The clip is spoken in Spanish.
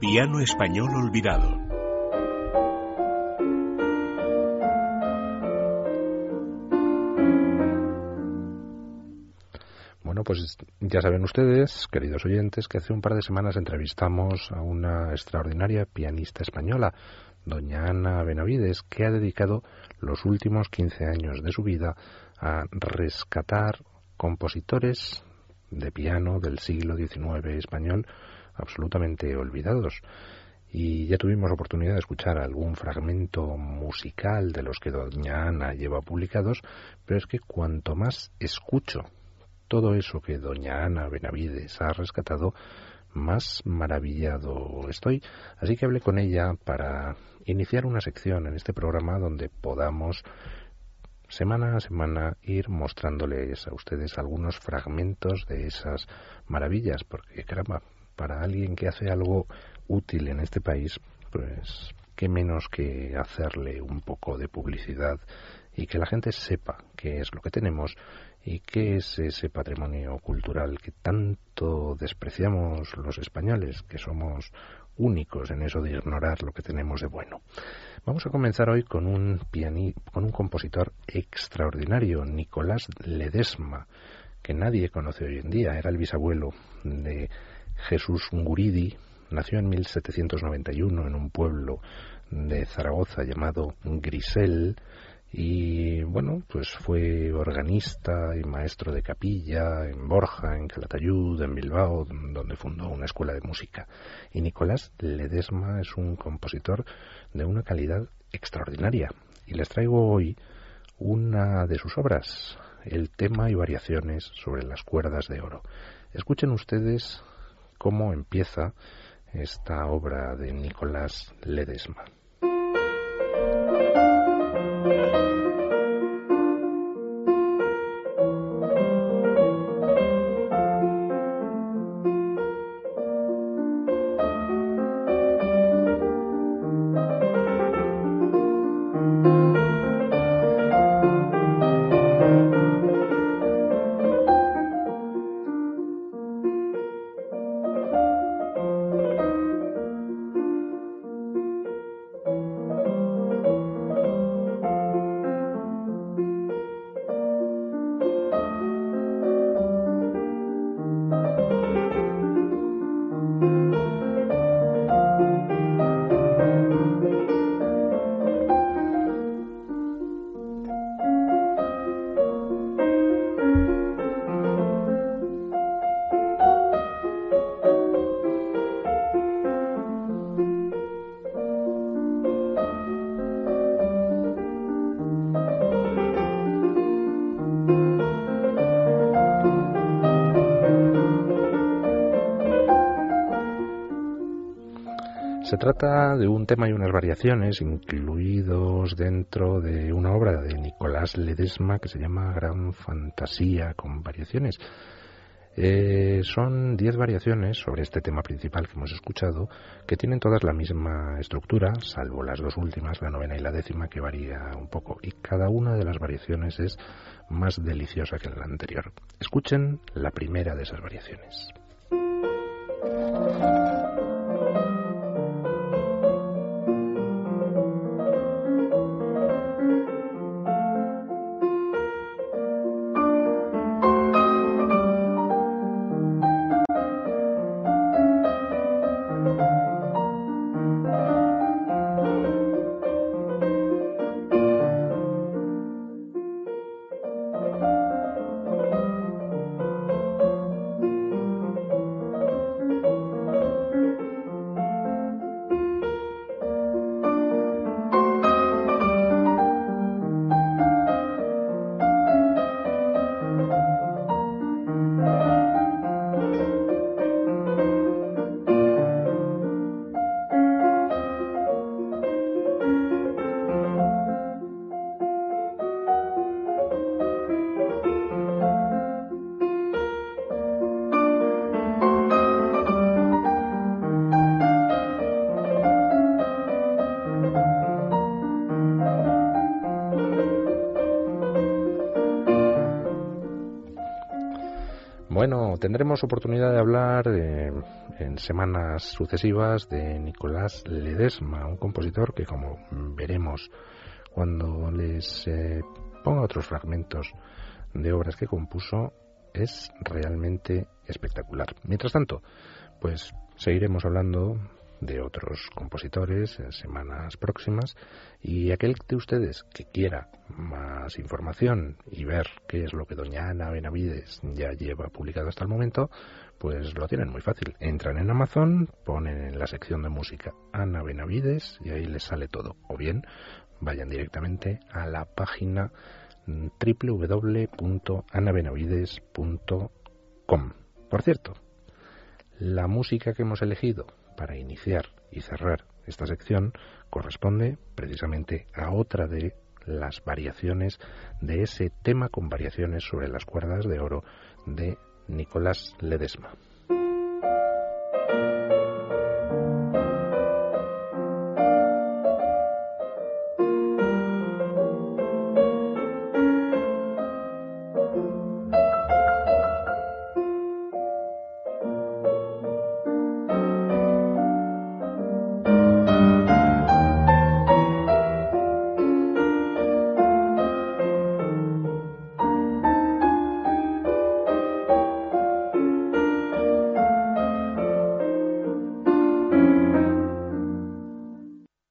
piano español olvidado. Bueno, pues ya saben ustedes, queridos oyentes, que hace un par de semanas entrevistamos a una extraordinaria pianista española, doña Ana Benavides, que ha dedicado los últimos 15 años de su vida a rescatar compositores de piano del siglo XIX español absolutamente olvidados. Y ya tuvimos oportunidad de escuchar algún fragmento musical de los que doña Ana lleva publicados, pero es que cuanto más escucho todo eso que doña Ana Benavides ha rescatado, más maravillado estoy. Así que hablé con ella para iniciar una sección en este programa donde podamos semana a semana ir mostrándoles a ustedes algunos fragmentos de esas maravillas, porque caramba, para alguien que hace algo útil en este país, pues qué menos que hacerle un poco de publicidad y que la gente sepa qué es lo que tenemos y qué es ese patrimonio cultural que tanto despreciamos los españoles, que somos únicos en eso de ignorar lo que tenemos de bueno. Vamos a comenzar hoy con un, con un compositor extraordinario, Nicolás Ledesma, que nadie conoce hoy en día. Era el bisabuelo de Jesús Guridi. Nació en 1791 en un pueblo de Zaragoza llamado Grisel y bueno, pues fue organista y maestro de capilla en Borja, en Calatayud, en Bilbao, donde fundó una escuela de música. Y Nicolás Ledesma es un compositor de una calidad extraordinaria. Y les traigo hoy una de sus obras, el tema y variaciones sobre las cuerdas de oro. Escuchen ustedes cómo empieza esta obra de Nicolás Ledesma. Se trata de un tema y unas variaciones incluidos dentro de una obra de Nicolás Ledesma que se llama Gran Fantasía con variaciones. Eh, son diez variaciones sobre este tema principal que hemos escuchado, que tienen todas la misma estructura, salvo las dos últimas, la novena y la décima, que varía un poco, y cada una de las variaciones es más deliciosa que la anterior. Escuchen la primera de esas variaciones. Tendremos oportunidad de hablar eh, en semanas sucesivas de Nicolás Ledesma, un compositor que, como veremos cuando les eh, ponga otros fragmentos de obras que compuso, es realmente espectacular. Mientras tanto, pues seguiremos hablando de otros compositores en semanas próximas y aquel de ustedes que quiera más información y ver qué es lo que doña Ana Benavides ya lleva publicado hasta el momento, pues lo tienen muy fácil. Entran en Amazon, ponen en la sección de música Ana Benavides y ahí les sale todo. O bien vayan directamente a la página www.anabenavides.com. Por cierto, la música que hemos elegido para iniciar y cerrar esta sección corresponde precisamente a otra de las variaciones de ese tema con variaciones sobre las cuerdas de oro de Nicolás Ledesma.